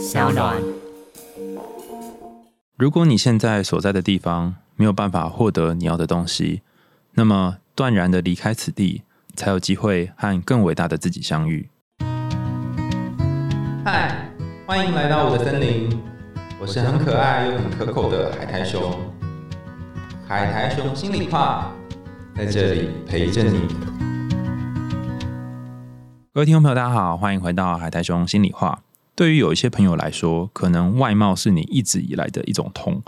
小暖。如果你现在所在的地方没有办法获得你要的东西，那么断然的离开此地，才有机会和更伟大的自己相遇。嗨，欢迎来到我的森林，我是很可爱又很可口的海苔熊。海苔熊心里话，在这里陪着你。各位听众朋友，大家好，欢迎回到海苔熊心里话。对于有一些朋友来说，可能外貌是你一直以来的一种痛。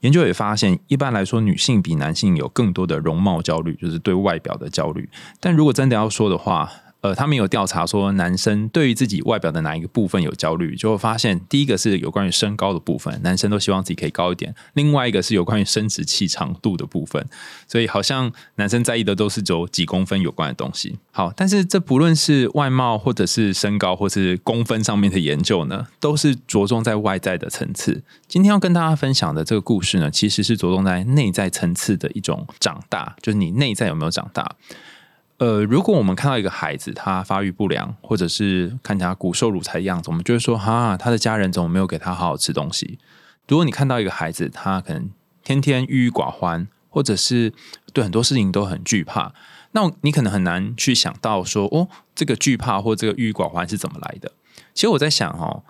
研究也发现，一般来说，女性比男性有更多的容貌焦虑，就是对外表的焦虑。但如果真的要说的话，呃，他们有调查说，男生对于自己外表的哪一个部分有焦虑，就会发现，第一个是有关于身高的部分，男生都希望自己可以高一点；另外一个是有关于生殖器长度的部分，所以好像男生在意的都是走几公分有关的东西。好，但是这不论是外貌，或者是身高，或是公分上面的研究呢，都是着重在外在的层次。今天要跟大家分享的这个故事呢，其实是着重在内在层次的一种长大，就是你内在有没有长大。呃，如果我们看到一个孩子他发育不良，或者是看起来骨瘦如柴的样子，我们就会说哈，他的家人怎么没有给他好好吃东西？如果你看到一个孩子，他可能天天郁郁寡欢，或者是对很多事情都很惧怕，那你可能很难去想到说，哦，这个惧怕或这个郁郁寡欢是怎么来的？其实我在想哦。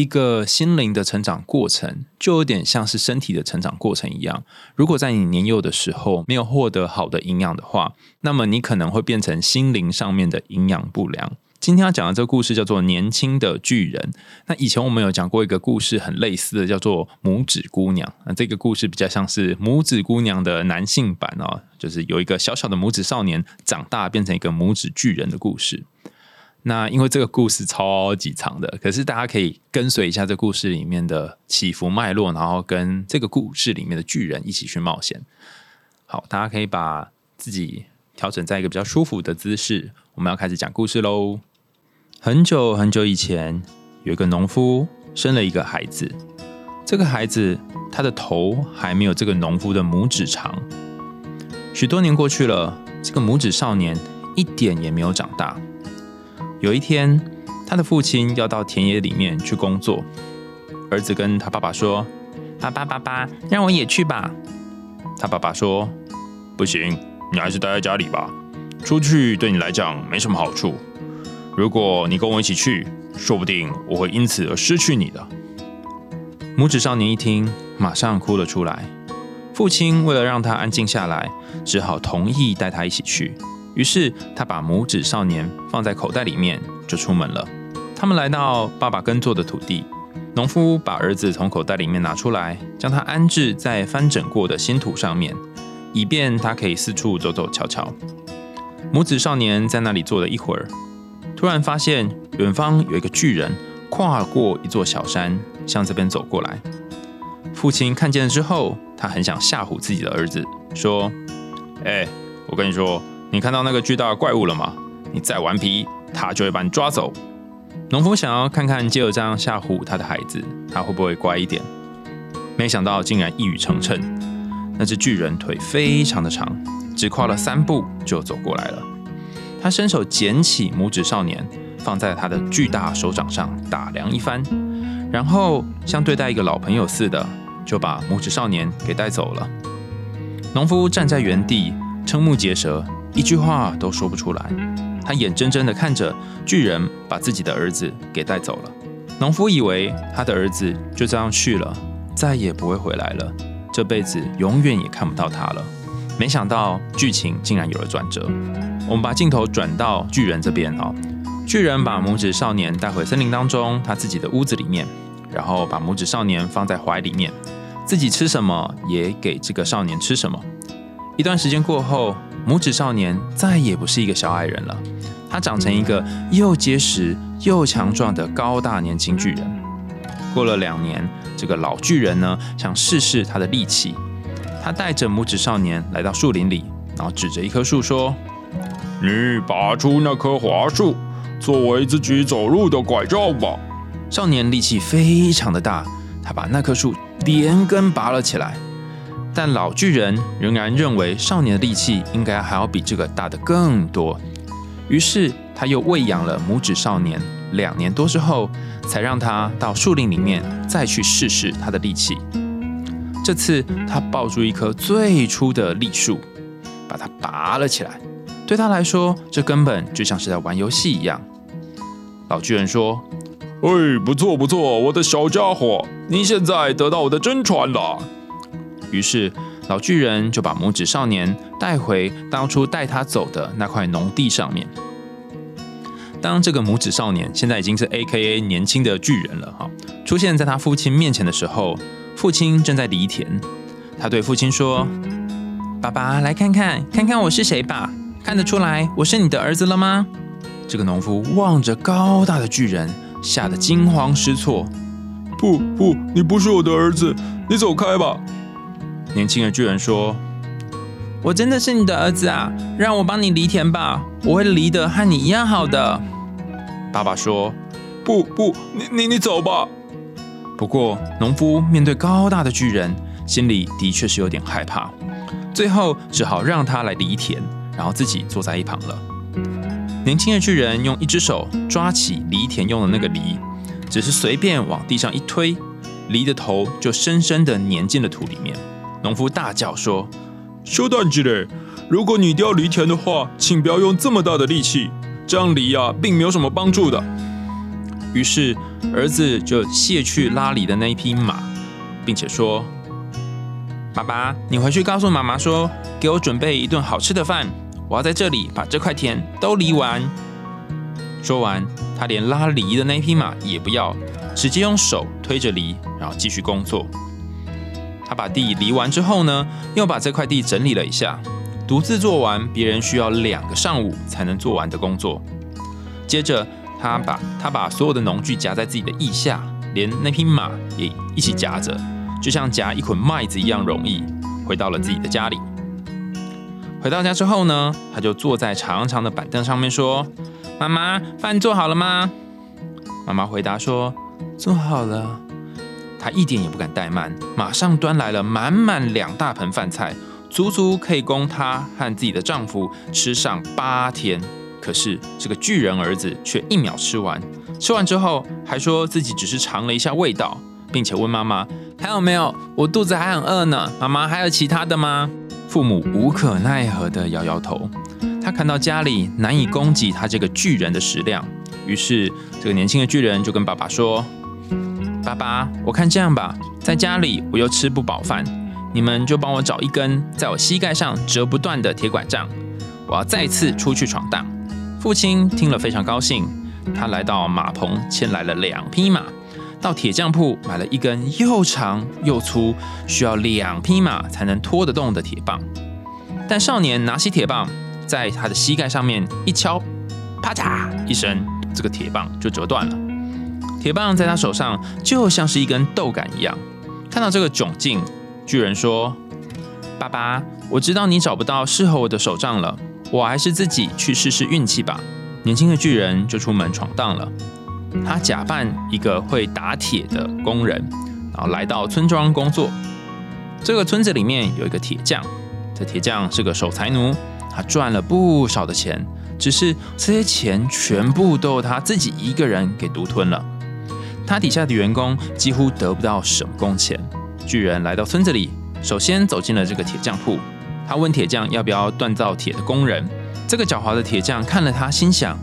一个心灵的成长过程，就有点像是身体的成长过程一样。如果在你年幼的时候没有获得好的营养的话，那么你可能会变成心灵上面的营养不良。今天要讲的这个故事叫做《年轻的巨人》。那以前我们有讲过一个故事，很类似的，叫做《拇指姑娘》。那这个故事比较像是拇指姑娘的男性版哦，就是有一个小小的拇指少年长大变成一个拇指巨人的故事。那因为这个故事超级长的，可是大家可以跟随一下这故事里面的起伏脉络，然后跟这个故事里面的巨人一起去冒险。好，大家可以把自己调整在一个比较舒服的姿势，我们要开始讲故事喽。很久很久以前，有一个农夫生了一个孩子，这个孩子他的头还没有这个农夫的拇指长。许多年过去了，这个拇指少年一点也没有长大。有一天，他的父亲要到田野里面去工作。儿子跟他爸爸说：“爸爸，爸爸，让我也去吧。”他爸爸说：“不行，你还是待在家里吧。出去对你来讲没什么好处。如果你跟我一起去，说不定我会因此而失去你的。”拇指少年一听，马上哭了出来。父亲为了让他安静下来，只好同意带他一起去。于是他把拇指少年放在口袋里面，就出门了。他们来到爸爸耕作的土地，农夫把儿子从口袋里面拿出来，将他安置在翻整过的新土上面，以便他可以四处走走瞧瞧。拇指少年在那里坐了一会儿，突然发现远方有一个巨人跨过一座小山，向这边走过来。父亲看见了之后，他很想吓唬自己的儿子，说：“哎，我跟你说。”你看到那个巨大的怪物了吗？你再顽皮，他就会把你抓走。农夫想要看看借由这样吓唬他的孩子，他会不会乖一点？没想到竟然一语成谶。那只巨人腿非常的长，只跨了三步就走过来了。他伸手捡起拇指少年，放在他的巨大手掌上打量一番，然后像对待一个老朋友似的，就把拇指少年给带走了。农夫站在原地，瞠目结舌。一句话都说不出来，他眼睁睁地看着巨人把自己的儿子给带走了。农夫以为他的儿子就这样去了，再也不会回来了，这辈子永远也看不到他了。没想到剧情竟然有了转折。我们把镜头转到巨人这边哦，巨人把拇指少年带回森林当中他自己的屋子里面，然后把拇指少年放在怀里面，自己吃什么也给这个少年吃什么。一段时间过后。拇指少年再也不是一个小矮人了，他长成一个又结实又强壮的高大年轻巨人。过了两年，这个老巨人呢想试试他的力气，他带着拇指少年来到树林里，然后指着一棵树说：“你拔出那棵桦树，作为自己走路的拐杖吧。”少年力气非常的大，他把那棵树连根拔了起来。但老巨人仍然认为少年的力气应该还要比这个大的更多，于是他又喂养了拇指少年，两年多之后，才让他到树林里面再去试试他的力气。这次他抱住一棵最粗的栗树，把它拔了起来。对他来说，这根本就像是在玩游戏一样。老巨人说：“哎，不错不错，我的小家伙，你现在得到我的真传了。”于是老巨人就把拇指少年带回当初带他走的那块农地上面。当这个拇指少年现在已经是 A.K.A 年轻的巨人了哈，出现在他父亲面前的时候，父亲正在犁田。他对父亲说：“爸爸，来看看，看看我是谁吧？看得出来我是你的儿子了吗？”这个农夫望着高大的巨人，吓得惊慌失措。“不不，你不是我的儿子，你走开吧。”年轻的巨人说：“我真的是你的儿子啊，让我帮你犁田吧，我会犁得和你一样好的。”爸爸说：“不不，你你你走吧。”不过，农夫面对高大的巨人，心里的确是有点害怕，最后只好让他来犁田，然后自己坐在一旁了。年轻的巨人用一只手抓起犁田用的那个犁，只是随便往地上一推，犁的头就深深的粘进了土里面。农夫大叫说：“修蛋鸡嘞！如果你要犁田的话，请不要用这么大的力气。”这样犁呀，并没有什么帮助的。于是儿子就卸去拉犁的那一匹马，并且说：“爸爸，你回去告诉妈妈说，给我准备一顿好吃的饭。我要在这里把这块田都犁完。”说完，他连拉犁的那匹马也不要，直接用手推着犁，然后继续工作。他把地犁完之后呢，又把这块地整理了一下。独自做完别人需要两个上午才能做完的工作。接着，他把他把所有的农具夹在自己的腋下，连那匹马也一起夹着，就像夹一捆麦子一样容易。回到了自己的家里。回到家之后呢，他就坐在长长的板凳上面说：“妈妈，饭做好了吗？”妈妈回答说：“做好了。”他一点也不敢怠慢，马上端来了满满两大盆饭菜。足足可以供他和自己的丈夫吃上八天。可是这个巨人儿子却一秒吃完，吃完之后还说自己只是尝了一下味道，并且问妈妈还有没有？我肚子还很饿呢。妈妈还有其他的吗？父母无可奈何的摇摇头。他看到家里难以供给他这个巨人的食量，于是这个年轻的巨人就跟爸爸说：“爸爸，我看这样吧，在家里我又吃不饱饭。”你们就帮我找一根在我膝盖上折不断的铁拐杖，我要再次出去闯荡。父亲听了非常高兴，他来到马棚牵来了两匹马，到铁匠铺买了一根又长又粗、需要两匹马才能拖得动的铁棒。但少年拿起铁棒，在他的膝盖上面一敲，啪嚓一声，这个铁棒就折断了。铁棒在他手上就像是一根豆杆一样。看到这个窘境。巨人说：“爸爸，我知道你找不到适合我的手杖了，我还是自己去试试运气吧。”年轻的巨人就出门闯荡了。他假扮一个会打铁的工人，然后来到村庄工作。这个村子里面有一个铁匠，这铁匠是个守财奴，他赚了不少的钱，只是这些钱全部都他自己一个人给独吞了。他底下的员工几乎得不到什么工钱。巨人来到村子里，首先走进了这个铁匠铺。他问铁匠要不要锻造铁的工人。这个狡猾的铁匠看了他，心想：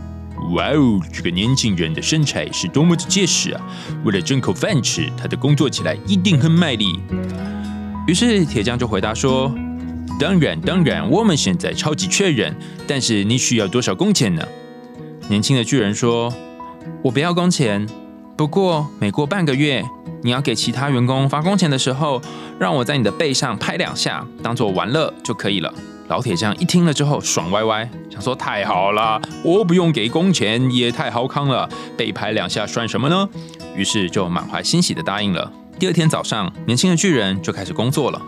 哇哦，这个年轻人的身材是多么的结实啊！为了挣口饭吃，他的工作起来一定很卖力。于是铁匠就回答说：当然，当然，我们现在超级缺人，但是你需要多少工钱呢？年轻的巨人说：我不要工钱，不过每过半个月。你要给其他员工发工钱的时候，让我在你的背上拍两下，当做玩乐就可以了。老铁匠一听了之后，爽歪歪，想说太好了，我不用给工钱也太好康了，被拍两下算什么呢？于是就满怀欣喜的答应了。第二天早上，年轻的巨人就开始工作了。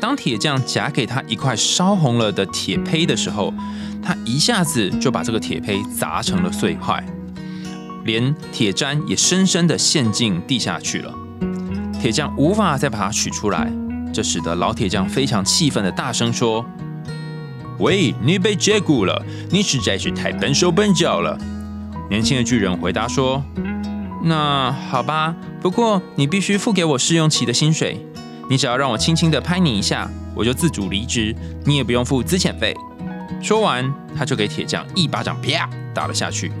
当铁匠夹给他一块烧红了的铁胚的时候，他一下子就把这个铁胚砸成了碎块。连铁砧也深深的陷进地下去了，铁匠无法再把它取出来，这使得老铁匠非常气愤的大声说：“喂，你被解雇了！你实在是太笨手笨脚了！年轻的巨人回答说：“那好吧，不过你必须付给我试用期的薪水。你只要让我轻轻的拍你一下，我就自主离职，你也不用付资遣费。”说完，他就给铁匠一巴掌啪打了下去。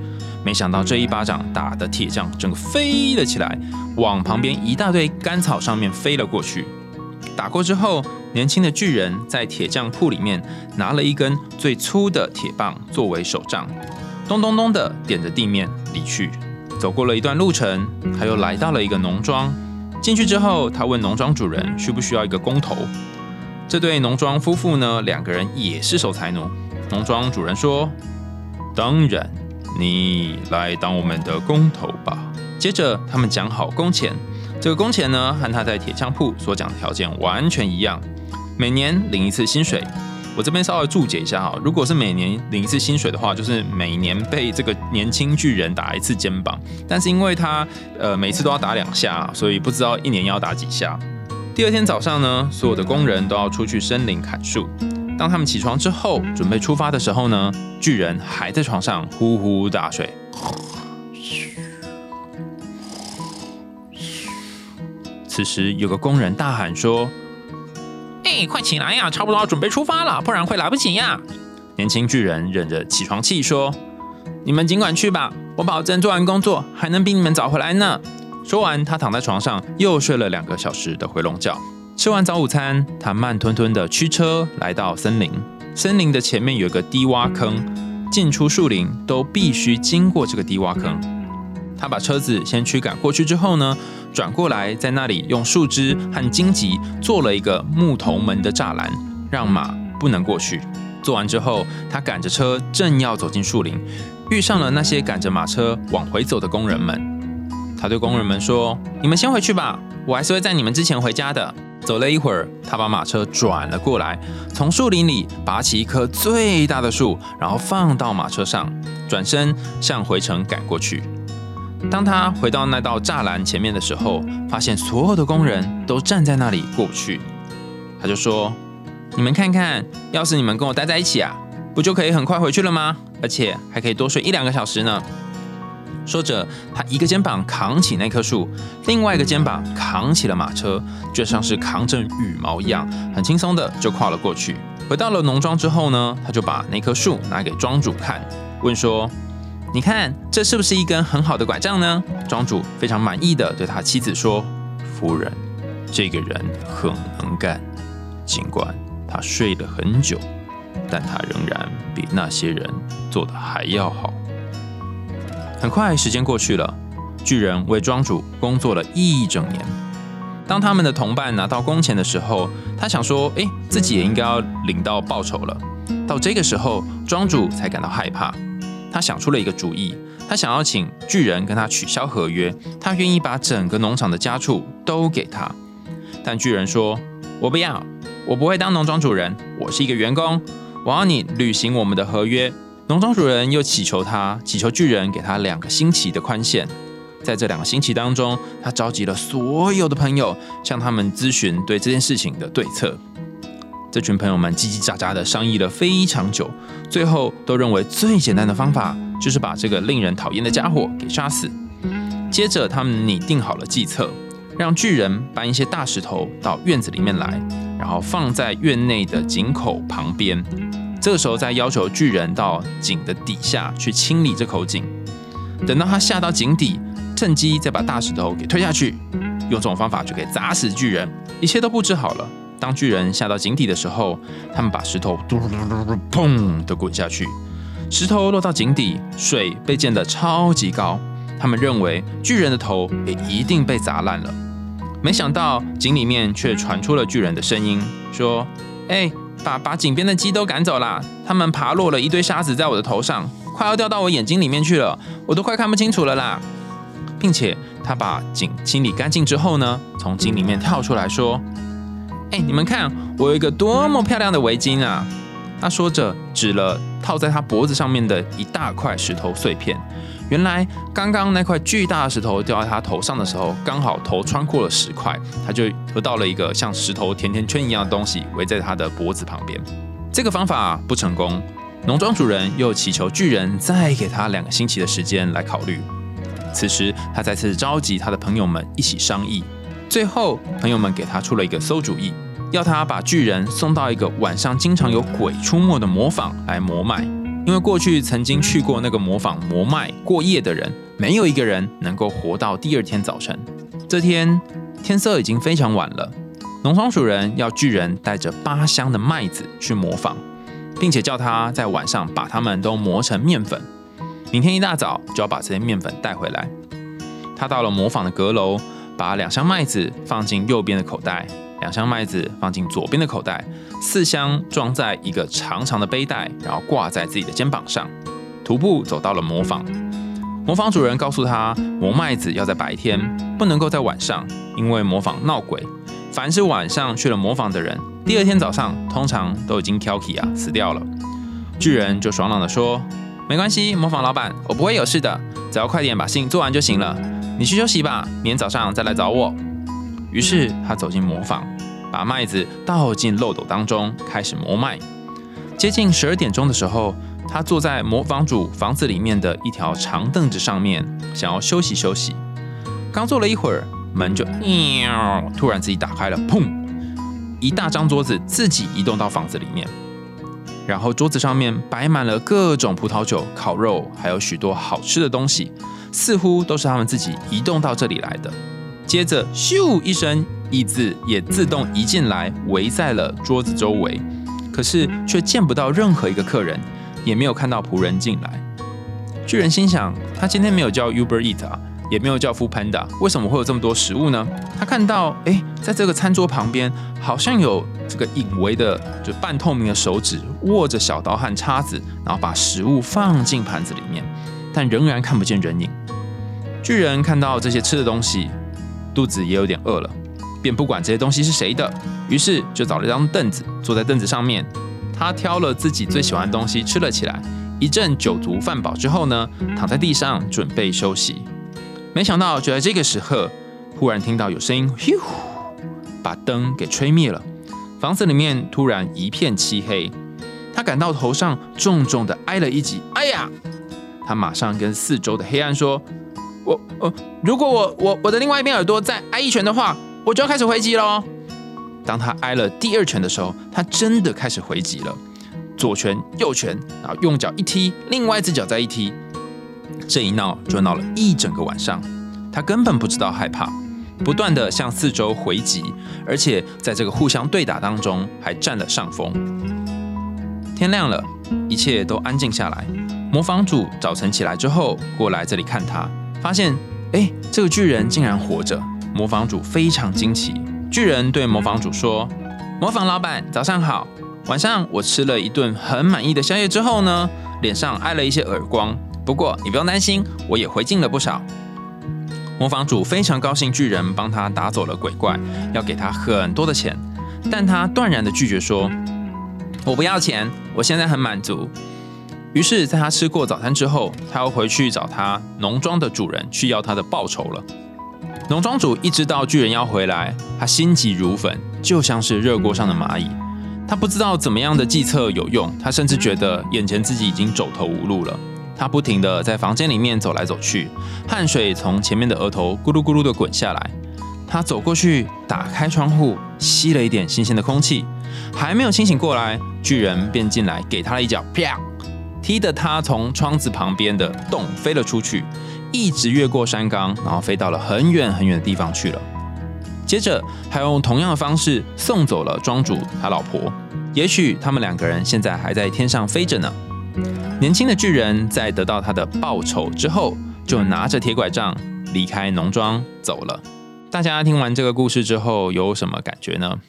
没想到这一巴掌打的铁匠整个飞了起来，往旁边一大堆干草上面飞了过去。打过之后，年轻的巨人在铁匠铺里面拿了一根最粗的铁棒作为手杖，咚咚咚的点着地面离去。走过了一段路程，他又来到了一个农庄。进去之后，他问农庄主人需不需要一个工头。这对农庄夫妇呢，两个人也是守财奴。农庄主人说：“当然，你来当我们的工头吧。”接着他们讲好工钱，这个工钱呢和他在铁匠铺所讲的条件完全一样，每年领一次薪水。我这边稍微注解一下哈，如果是每年领一次薪水的话，就是每年被这个年轻巨人打一次肩膀。但是因为他呃每次都要打两下，所以不知道一年要打几下。第二天早上呢，所有的工人都要出去森林砍树。当他们起床之后，准备出发的时候呢，巨人还在床上呼呼大睡。此时有个工人大喊说。哎，快起来呀！差不多要准备出发了，不然会来不及呀！年轻巨人忍着起床气说：“你们尽管去吧，我保证做完工作还能比你们早回来呢。”说完，他躺在床上又睡了两个小时的回笼觉。吃完早午餐，他慢吞吞的驱车来到森林。森林的前面有个低洼坑，进出树林都必须经过这个低洼坑。他把车子先驱赶过去之后呢？转过来，在那里用树枝和荆棘做了一个木头门的栅栏，让马不能过去。做完之后，他赶着车正要走进树林，遇上了那些赶着马车往回走的工人们。他对工人们说：“你们先回去吧，我还是会在你们之前回家的。”走了一会儿，他把马车转了过来，从树林里拔起一棵最大的树，然后放到马车上，转身向回城赶过去。当他回到那道栅栏前面的时候，发现所有的工人都站在那里过不去。他就说：“你们看看，要是你们跟我待在一起啊，不就可以很快回去了吗？而且还可以多睡一两个小时呢。”说着，他一个肩膀扛起那棵树，另外一个肩膀扛起了马车，就像是扛着羽毛一样，很轻松的就跨了过去。回到了农庄之后呢，他就把那棵树拿给庄主看，问说。你看，这是不是一根很好的拐杖呢？庄主非常满意的对他妻子说：“夫人，这个人很能干，尽管他睡了很久，但他仍然比那些人做的还要好。”很快时间过去了，巨人为庄主工作了一整年。当他们的同伴拿到工钱的时候，他想说：“哎，自己也应该要领到报酬了。”到这个时候，庄主才感到害怕。他想出了一个主意，他想要请巨人跟他取消合约，他愿意把整个农场的家畜都给他。但巨人说：“我不要，我不会当农庄主人，我是一个员工，我要你履行我们的合约。”农庄主人又祈求他，祈求巨人给他两个星期的宽限。在这两个星期当中，他召集了所有的朋友，向他们咨询对这件事情的对策。这群朋友们叽叽喳喳的商议了非常久，最后都认为最简单的方法就是把这个令人讨厌的家伙给杀死。接着，他们拟定好了计策，让巨人搬一些大石头到院子里面来，然后放在院内的井口旁边。这个时候，再要求巨人到井的底下去清理这口井。等到他下到井底，趁机再把大石头给推下去，用这种方法就可以砸死巨人。一切都布置好了。当巨人下到井底的时候，他们把石头嘟嘟嘟嘟砰的滚下去，石头落到井底，水被溅得超级高。他们认为巨人的头也一定被砸烂了。没想到井里面却传出了巨人的声音，说：“哎，把把井边的鸡都赶走了，他们爬落了一堆沙子在我的头上，快要掉到我眼睛里面去了，我都快看不清楚了啦。”并且他把井清理干净之后呢，从井里面跳出来说。哎，你们看，我有一个多么漂亮的围巾啊！他说着，指了套在他脖子上面的一大块石头碎片。原来，刚刚那块巨大的石头掉在他头上的时候，刚好头穿过了石块，他就得到了一个像石头甜甜圈一样的东西，围在他的脖子旁边。这个方法不成功，农庄主人又祈求巨人再给他两个星期的时间来考虑。此时，他再次召集他的朋友们一起商议。最后，朋友们给他出了一个馊主意，要他把巨人送到一个晚上经常有鬼出没的磨坊来磨麦。因为过去曾经去过那个磨坊磨麦过夜的人，没有一个人能够活到第二天早晨。这天天色已经非常晚了，农庄主人要巨人带着八箱的麦子去磨坊，并且叫他在晚上把它们都磨成面粉。明天一大早就要把这些面粉带回来。他到了磨坊的阁楼，把两箱麦子放进右边的口袋，两箱麦子放进左边的口袋，四箱装在一个长长的背带，然后挂在自己的肩膀上，徒步走到了磨坊。磨坊主人告诉他，磨麦子要在白天，不能够在晚上，因为磨坊闹鬼。凡是晚上去了磨坊的人，第二天早上通常都已经 k k 啊死掉了。巨人就爽朗的说。没关系，模仿老板，我不会有事的，只要快点把事情做完就行了。你去休息吧，明天早上再来找我。于是他走进磨坊，把麦子倒进漏斗当中，开始磨麦。接近十二点钟的时候，他坐在磨坊主房子里面的一条长凳子上面，想要休息休息。刚坐了一会儿，门就喵，突然自己打开了，砰！一大张桌子自己移动到房子里面。然后桌子上面摆满了各种葡萄酒、烤肉，还有许多好吃的东西，似乎都是他们自己移动到这里来的。接着，咻一声，椅子也自动移进来，围在了桌子周围。可是却见不到任何一个客人，也没有看到仆人进来。巨人心想：他今天没有叫 Uber Eat 啊。也没有叫 Food Panda，为什么会有这么多食物呢？他看到，哎，在这个餐桌旁边，好像有这个隐微的，就半透明的手指握着小刀和叉子，然后把食物放进盘子里面，但仍然看不见人影。巨人看到这些吃的东西，肚子也有点饿了，便不管这些东西是谁的，于是就找了一张凳子，坐在凳子上面，他挑了自己最喜欢的东西吃了起来。一阵酒足饭饱之后呢，躺在地上准备休息。没想到，就在这个时候，忽然听到有声音，呼，把灯给吹灭了。房子里面突然一片漆黑，他感到头上重重的挨了一击。哎呀！他马上跟四周的黑暗说：“我……呃，如果我……我……我的另外一边耳朵再挨一拳的话，我就要开始回击喽。”当他挨了第二拳的时候，他真的开始回击了，左拳、右拳，然后用脚一踢，另外一只脚再一踢。这一闹就闹了一整个晚上，他根本不知道害怕，不断的向四周回击，而且在这个互相对打当中还占了上风。天亮了，一切都安静下来。模仿主早晨起来之后过来这里看他，发现哎，这个巨人竟然活着。模仿主非常惊奇。巨人对模仿主说：“模仿老板，早上好。晚上我吃了一顿很满意的宵夜之后呢，脸上挨了一些耳光。”不过你不用担心，我也回敬了不少。模仿主非常高兴，巨人帮他打走了鬼怪，要给他很多的钱，但他断然的拒绝说：“我不要钱，我现在很满足。”于是，在他吃过早餐之后，他要回去找他农庄的主人去要他的报酬了。农庄主一知道巨人要回来，他心急如焚，就像是热锅上的蚂蚁。他不知道怎么样的计策有用，他甚至觉得眼前自己已经走投无路了。他不停地在房间里面走来走去，汗水从前面的额头咕噜咕噜地滚下来。他走过去，打开窗户，吸了一点新鲜的空气。还没有清醒过来，巨人便进来，给他一脚，啪，踢得他从窗子旁边的洞飞了出去，一直越过山岗，然后飞到了很远很远的地方去了。接着，还用同样的方式送走了庄主他老婆。也许他们两个人现在还在天上飞着呢。年轻的巨人在得到他的报酬之后，就拿着铁拐杖离开农庄走了。大家听完这个故事之后有什么感觉呢？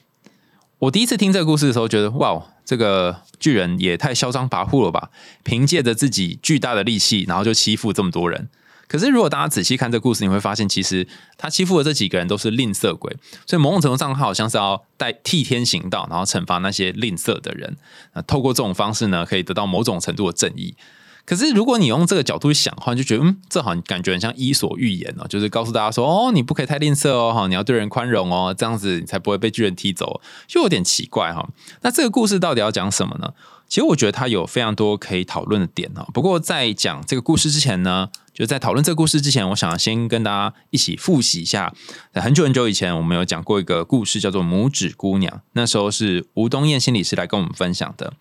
我第一次听这个故事的时候，觉得哇，这个巨人也太嚣张跋扈了吧！凭借着自己巨大的力气，然后就欺负这么多人。可是，如果大家仔细看这故事，你会发现，其实他欺负的这几个人都是吝啬鬼，所以某种程度上，他好像是要代替天行道，然后惩罚那些吝啬的人。那透过这种方式呢，可以得到某种程度的正义。可是，如果你用这个角度去想的话，就觉得嗯，这好像感觉很像伊索寓言哦，就是告诉大家说，哦，你不可以太吝啬哦，哈，你要对人宽容哦，这样子你才不会被巨人踢走，就有点奇怪哈。那这个故事到底要讲什么呢？其实我觉得它有非常多可以讨论的点啊。不过在讲这个故事之前呢，就在讨论这个故事之前，我想先跟大家一起复习一下。在很久很久以前，我们有讲过一个故事，叫做《拇指姑娘》。那时候是吴东燕心理师来跟我们分享的。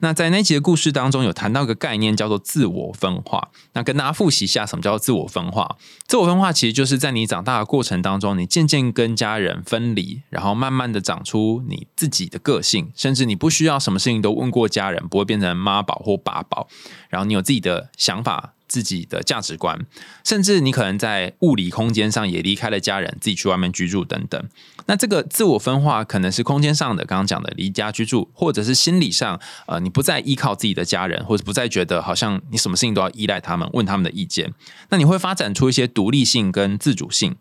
那在那集的故事当中，有谈到一个概念，叫做自我分化。那跟大家复习一下，什么叫做自我分化？自我分化其实就是在你长大的过程当中，你渐渐跟家人分离，然后慢慢的长出你自己的个性，甚至你不需要什么事情都问过家人，不会变成妈宝或爸宝，然后你有自己的想法。自己的价值观，甚至你可能在物理空间上也离开了家人，自己去外面居住等等。那这个自我分化可能是空间上的，刚刚讲的离家居住，或者是心理上，呃，你不再依靠自己的家人，或者不再觉得好像你什么事情都要依赖他们，问他们的意见。那你会发展出一些独立性跟自主性。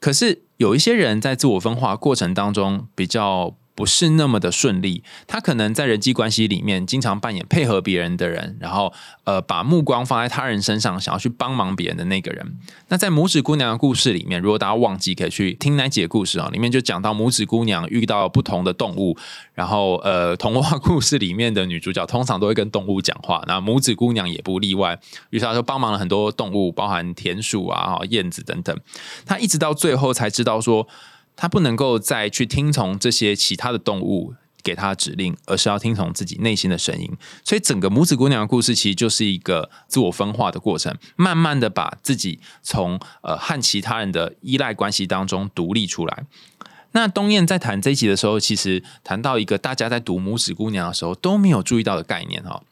可是有一些人在自我分化过程当中比较。不是那么的顺利，他可能在人际关系里面经常扮演配合别人的人，然后呃把目光放在他人身上，想要去帮忙别人的那个人。那在拇指姑娘的故事里面，如果大家忘记，可以去听那节故事啊，里面就讲到拇指姑娘遇到不同的动物，然后呃童话故事里面的女主角通常都会跟动物讲话，那拇指姑娘也不例外。于是她就帮忙了很多动物，包含田鼠啊、燕子等等。她一直到最后才知道说。他不能够再去听从这些其他的动物给他的指令，而是要听从自己内心的声音。所以，整个拇指姑娘的故事其实就是一个自我分化的过程，慢慢的把自己从呃和其他人的依赖关系当中独立出来。那东燕在谈这一集的时候，其实谈到一个大家在读拇指姑娘的时候都没有注意到的概念哈，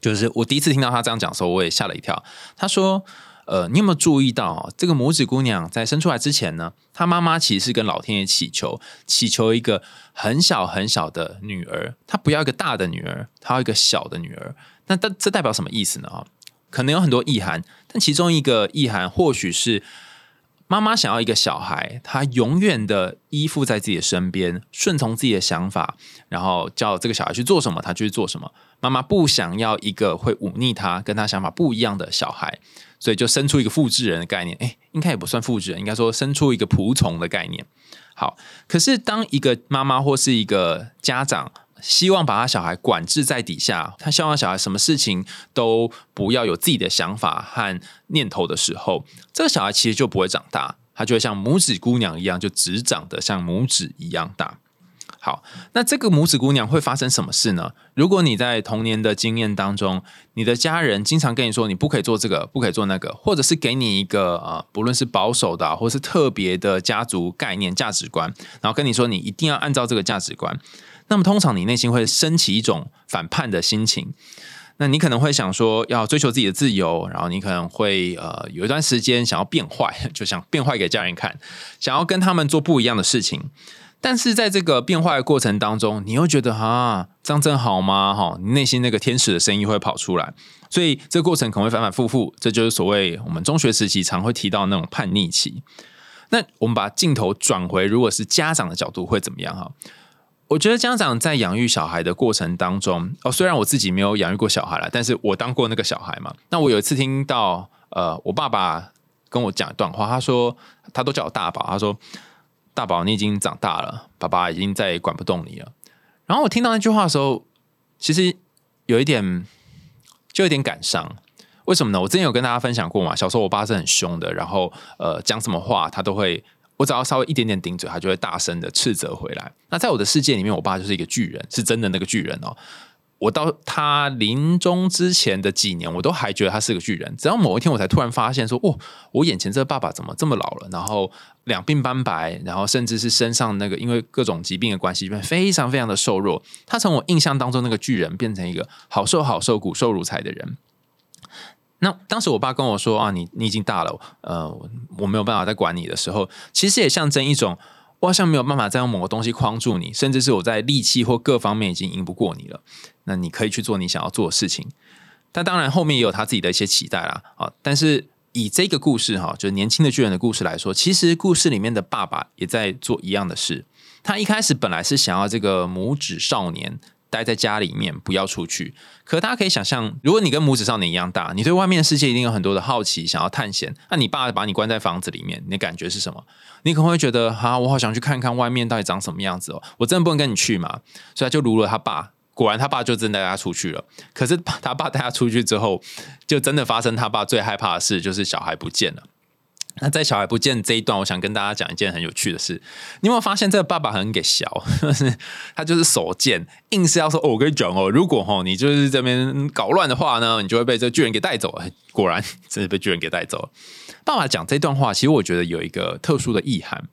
就是我第一次听到他这样讲的时候，我也吓了一跳。他说。呃，你有没有注意到这个拇指姑娘在生出来之前呢？她妈妈其实是跟老天爷祈求，祈求一个很小很小的女儿，她不要一个大的女儿，她要一个小的女儿。那这这代表什么意思呢？可能有很多意涵，但其中一个意涵或许是妈妈想要一个小孩，她永远的依附在自己的身边，顺从自己的想法，然后叫这个小孩去做什么，他就去做什么。妈妈不想要一个会忤逆他、跟他想法不一样的小孩。所以就生出一个复制人的概念，哎，应该也不算复制人，应该说生出一个仆从的概念。好，可是当一个妈妈或是一个家长希望把他小孩管制在底下，他希望小孩什么事情都不要有自己的想法和念头的时候，这个小孩其实就不会长大，他就会像拇指姑娘一样，就只长得像拇指一样大。好，那这个拇指姑娘会发生什么事呢？如果你在童年的经验当中，你的家人经常跟你说你不可以做这个，不可以做那个，或者是给你一个呃，不论是保守的，或是特别的家族概念、价值观，然后跟你说你一定要按照这个价值观，那么通常你内心会升起一种反叛的心情。那你可能会想说要追求自己的自由，然后你可能会呃有一段时间想要变坏，就想变坏给家人看，想要跟他们做不一样的事情。但是在这个变坏的过程当中，你又觉得啊，这样真好吗？哈，你内心那个天使的声音会跑出来，所以这个过程可能会反反复复。这就是所谓我们中学时期常会提到那种叛逆期。那我们把镜头转回，如果是家长的角度会怎么样？哈，我觉得家长在养育小孩的过程当中，哦，虽然我自己没有养育过小孩了，但是我当过那个小孩嘛。那我有一次听到，呃，我爸爸跟我讲一段话，他说，他都叫我大宝，他说。大宝，你已经长大了，爸爸已经再也管不动你了。然后我听到那句话的时候，其实有一点，就有点感伤。为什么呢？我之前有跟大家分享过嘛，小时候我爸是很凶的，然后呃，讲什么话他都会，我只要稍微一点点顶嘴，他就会大声的斥责回来。那在我的世界里面，我爸就是一个巨人，是真的那个巨人哦。我到他临终之前的几年，我都还觉得他是个巨人。直到某一天，我才突然发现说：“哦，我眼前这个爸爸怎么这么老了？然后两鬓斑白，然后甚至是身上那个因为各种疾病的关系，变非常非常的瘦弱。他从我印象当中那个巨人，变成一个好瘦好瘦、骨瘦如柴的人。那当时我爸跟我说：‘啊，你你已经大了，呃，我没有办法再管你的时候，其实也象征一种。’我好像没有办法再用某个东西框住你，甚至是我在力气或各方面已经赢不过你了。那你可以去做你想要做的事情。但当然后面也有他自己的一些期待啦。啊，但是以这个故事哈，就是年轻的巨人的故事来说，其实故事里面的爸爸也在做一样的事。他一开始本来是想要这个拇指少年。待在家里面，不要出去。可大家可以想象，如果你跟拇指少年一样大，你对外面的世界一定有很多的好奇，想要探险。那你爸把你关在房子里面，你感觉是什么？你可能会觉得，哈，我好想去看看外面到底长什么样子哦。我真的不能跟你去嘛？所以他就如了他爸果然他爸就真的带他出去了。可是 他爸带他出去之后，就真的发生他爸最害怕的事，就是小孩不见了。那在小孩不见这一段，我想跟大家讲一件很有趣的事。你有没有发现这个爸爸很给小，他 就是手贱，硬是要说：“，我跟你讲哦，如果哈你就是这边搞乱的话呢，你就会被这巨人给带走了。”果然真的被巨人给带走了。爸爸讲这段话，其实我觉得有一个特殊的意涵。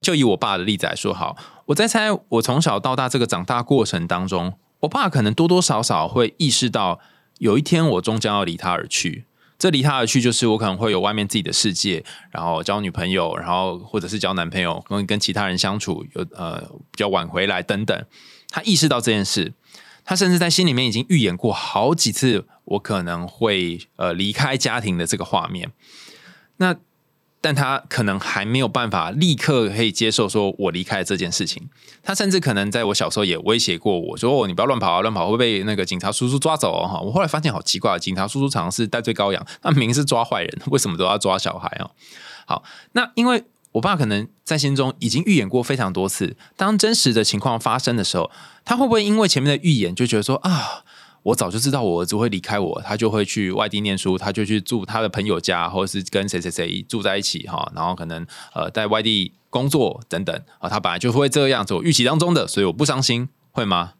就以我爸的例子来说，好，我在猜，我从小到大这个长大过程当中，我爸可能多多少少会意识到，有一天我终将要离他而去。这离他而去，就是我可能会有外面自己的世界，然后交女朋友，然后或者是交男朋友，跟跟其他人相处，有呃比较晚回来等等。他意识到这件事，他甚至在心里面已经预演过好几次，我可能会呃离开家庭的这个画面。那。但他可能还没有办法立刻可以接受说我离开这件事情。他甚至可能在我小时候也威胁过我说：“哦，你不要乱跑啊，乱跑会被那个警察叔叔抓走哦。”哈，我后来发现好奇怪，警察叔叔常常是戴罪羔羊，他明明是抓坏人，为什么都要抓小孩啊？好，那因为我爸可能在心中已经预演过非常多次，当真实的情况发生的时候，他会不会因为前面的预演就觉得说啊？我早就知道我儿子会离开我，他就会去外地念书，他就去住他的朋友家，或者是跟谁谁谁住在一起哈，然后可能呃在外地工作等等啊，他本来就会这样子，我预期当中的，所以我不伤心，会吗？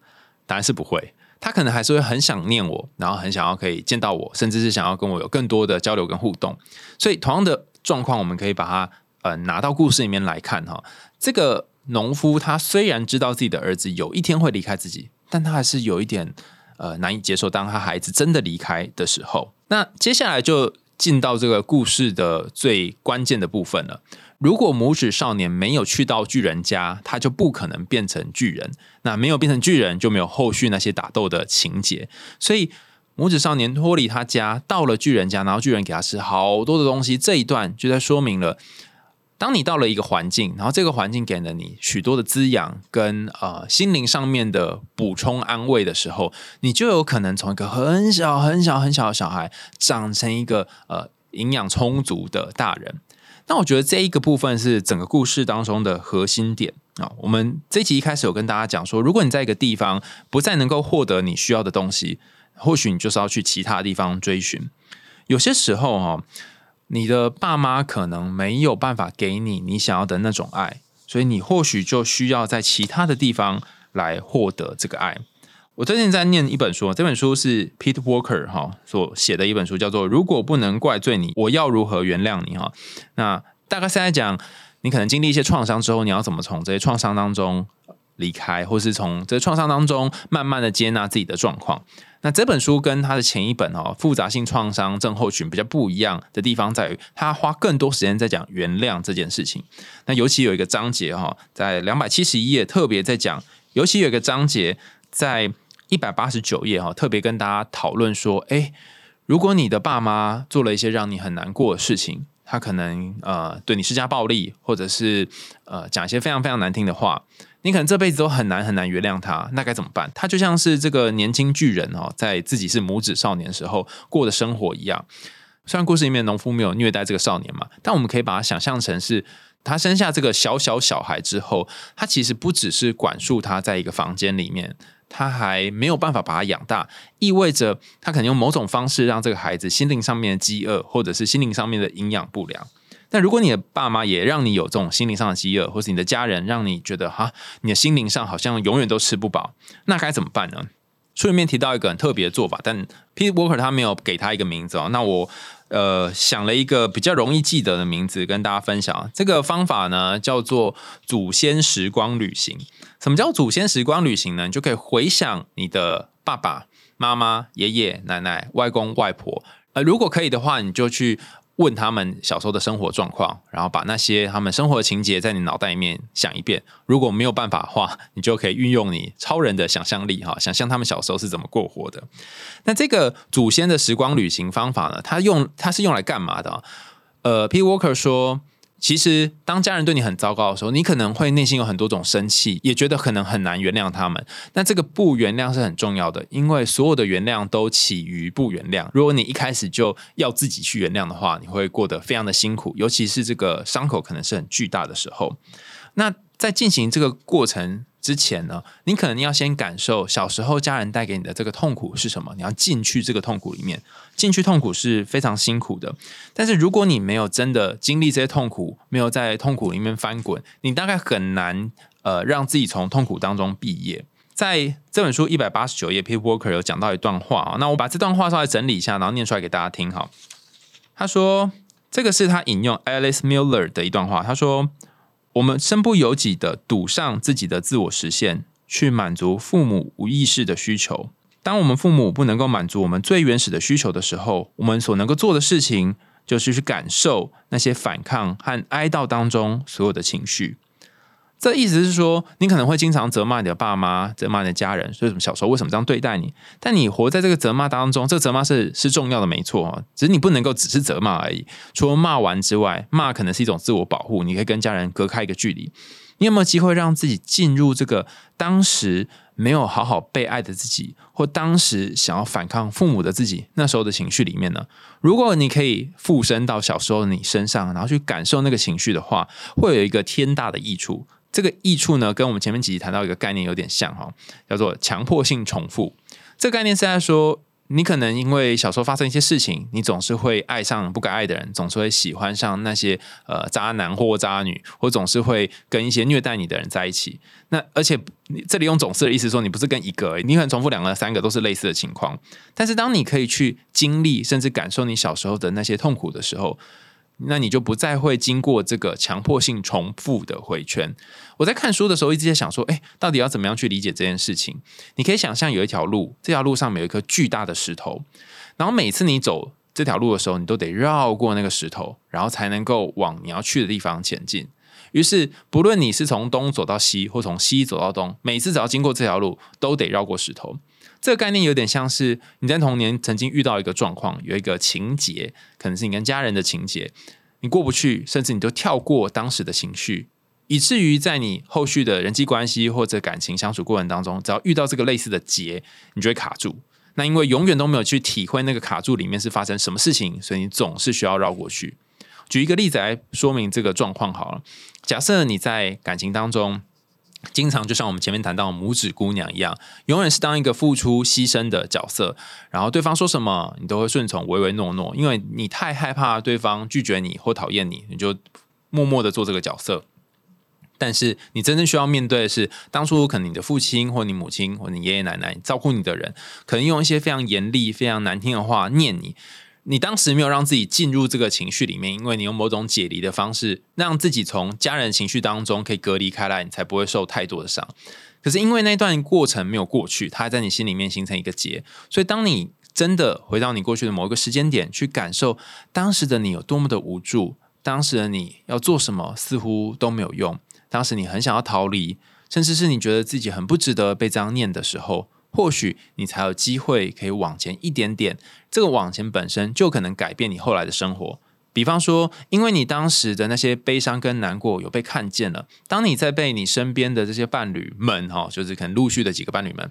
答案是不会，他可能还是会很想念我，然后很想要可以见到我，甚至是想要跟我有更多的交流跟互动。所以同样的状况，我们可以把它呃拿到故事里面来看哈。这个农夫他虽然知道自己的儿子有一天会离开自己，但他还是有一点。呃，难以接受，当他孩子真的离开的时候，那接下来就进到这个故事的最关键的部分了。如果拇指少年没有去到巨人家，他就不可能变成巨人。那没有变成巨人，就没有后续那些打斗的情节。所以，拇指少年脱离他家，到了巨人家，然后巨人给他吃好多的东西。这一段就在说明了。当你到了一个环境，然后这个环境给了你许多的滋养跟呃心灵上面的补充安慰的时候，你就有可能从一个很小很小很小的小孩长成一个呃营养充足的大人。那我觉得这一个部分是整个故事当中的核心点啊。我们这集一开始有跟大家讲说，如果你在一个地方不再能够获得你需要的东西，或许你就是要去其他地方追寻。有些时候哈。你的爸妈可能没有办法给你你想要的那种爱，所以你或许就需要在其他的地方来获得这个爱。我最近在念一本书，这本书是 Pete Walker 哈所写的一本书，叫做《如果不能怪罪你，我要如何原谅你》哈。那大概是在讲你可能经历一些创伤之后，你要怎么从这些创伤当中离开，或是从这创伤当中慢慢的接纳自己的状况。那这本书跟他的前一本哦，复杂性创伤症候群比较不一样的地方在于，他花更多时间在讲原谅这件事情。那尤其有一个章节哈，在两百七十一页特别在讲，尤其有一个章节在一百八十九页哈，特别跟大家讨论说，哎，如果你的爸妈做了一些让你很难过的事情，他可能呃对你施加暴力，或者是呃讲一些非常非常难听的话。你可能这辈子都很难很难原谅他，那该怎么办？他就像是这个年轻巨人哦，在自己是拇指少年时候过的生活一样。虽然故事里面农夫没有虐待这个少年嘛，但我们可以把它想象成是他生下这个小小小孩之后，他其实不只是管束他在一个房间里面，他还没有办法把他养大，意味着他可能用某种方式让这个孩子心灵上面的饥饿，或者是心灵上面的营养不良。那如果你的爸妈也让你有这种心灵上的饥饿，或是你的家人让你觉得哈，你的心灵上好像永远都吃不饱，那该怎么办呢？书里面提到一个很特别的做法，但 Peter Walker 他没有给他一个名字哦。那我呃想了一个比较容易记得的名字跟大家分享。这个方法呢叫做祖先时光旅行。什么叫祖先时光旅行呢？你就可以回想你的爸爸妈妈、爷爷奶奶、外公外婆。呃，如果可以的话，你就去。问他们小时候的生活状况，然后把那些他们生活的情节在你脑袋里面想一遍。如果没有办法的话，你就可以运用你超人的想象力，哈，想象他们小时候是怎么过活的。那这个祖先的时光旅行方法呢？它用它是用来干嘛的？呃，P. Walker 说。其实，当家人对你很糟糕的时候，你可能会内心有很多种生气，也觉得可能很难原谅他们。那这个不原谅是很重要的，因为所有的原谅都起于不原谅。如果你一开始就要自己去原谅的话，你会过得非常的辛苦，尤其是这个伤口可能是很巨大的时候。那在进行这个过程。之前呢，你可能要先感受小时候家人带给你的这个痛苦是什么，你要进去这个痛苦里面，进去痛苦是非常辛苦的。但是如果你没有真的经历这些痛苦，没有在痛苦里面翻滚，你大概很难呃让自己从痛苦当中毕业。在这本书一百八十九页，Peter Walker 有讲到一段话啊，那我把这段话稍微整理一下，然后念出来给大家听哈。他说，这个是他引用 Alice Miller 的一段话，他说。我们身不由己的赌上自己的自我实现，去满足父母无意识的需求。当我们父母不能够满足我们最原始的需求的时候，我们所能够做的事情，就是去感受那些反抗和哀悼当中所有的情绪。这意思是说，你可能会经常责骂你的爸妈，责骂你的家人，说什么小时候为什么这样对待你？但你活在这个责骂当中，这个责骂是是重要的，没错只是你不能够只是责骂而已。除了骂完之外，骂可能是一种自我保护，你可以跟家人隔开一个距离。你有没有机会让自己进入这个当时没有好好被爱的自己，或当时想要反抗父母的自己那时候的情绪里面呢？如果你可以附身到小时候的你身上，然后去感受那个情绪的话，会有一个天大的益处。这个益处呢，跟我们前面几集谈到一个概念有点像哈，叫做强迫性重复。这个概念是在说，你可能因为小时候发生一些事情，你总是会爱上不该爱的人，总是会喜欢上那些呃渣男或渣女，或总是会跟一些虐待你的人在一起。那而且这里用“总是”的意思说，你不是跟一个，你可能重复两个、三个都是类似的情况。但是当你可以去经历甚至感受你小时候的那些痛苦的时候。那你就不再会经过这个强迫性重复的回圈。我在看书的时候一直在想说，哎，到底要怎么样去理解这件事情？你可以想象有一条路，这条路上面有一颗巨大的石头，然后每次你走这条路的时候，你都得绕过那个石头，然后才能够往你要去的地方前进。于是，不论你是从东走到西，或从西走到东，每次只要经过这条路，都得绕过石头。这个概念有点像是你在童年曾经遇到一个状况，有一个情节，可能是你跟家人的情节，你过不去，甚至你都跳过当时的情绪，以至于在你后续的人际关系或者感情相处过程当中，只要遇到这个类似的结，你就会卡住。那因为永远都没有去体会那个卡住里面是发生什么事情，所以你总是需要绕过去。举一个例子来说明这个状况好了，假设你在感情当中。经常就像我们前面谈到拇指姑娘一样，永远是当一个付出牺牲的角色，然后对方说什么，你都会顺从，唯唯诺诺，因为你太害怕对方拒绝你或讨厌你，你就默默的做这个角色。但是你真正需要面对的是，当初可能你的父亲或你母亲或你爷爷奶奶照顾你的人，可能用一些非常严厉、非常难听的话念你。你当时没有让自己进入这个情绪里面，因为你用某种解离的方式，让自己从家人情绪当中可以隔离开来，你才不会受太多的伤。可是因为那段过程没有过去，它还在你心里面形成一个结，所以当你真的回到你过去的某一个时间点，去感受当时的你有多么的无助，当时的你要做什么似乎都没有用，当时你很想要逃离，甚至是你觉得自己很不值得被这样念的时候。或许你才有机会可以往前一点点，这个往前本身就可能改变你后来的生活。比方说，因为你当时的那些悲伤跟难过有被看见了，当你在被你身边的这些伴侣们哈，就是可能陆续的几个伴侣们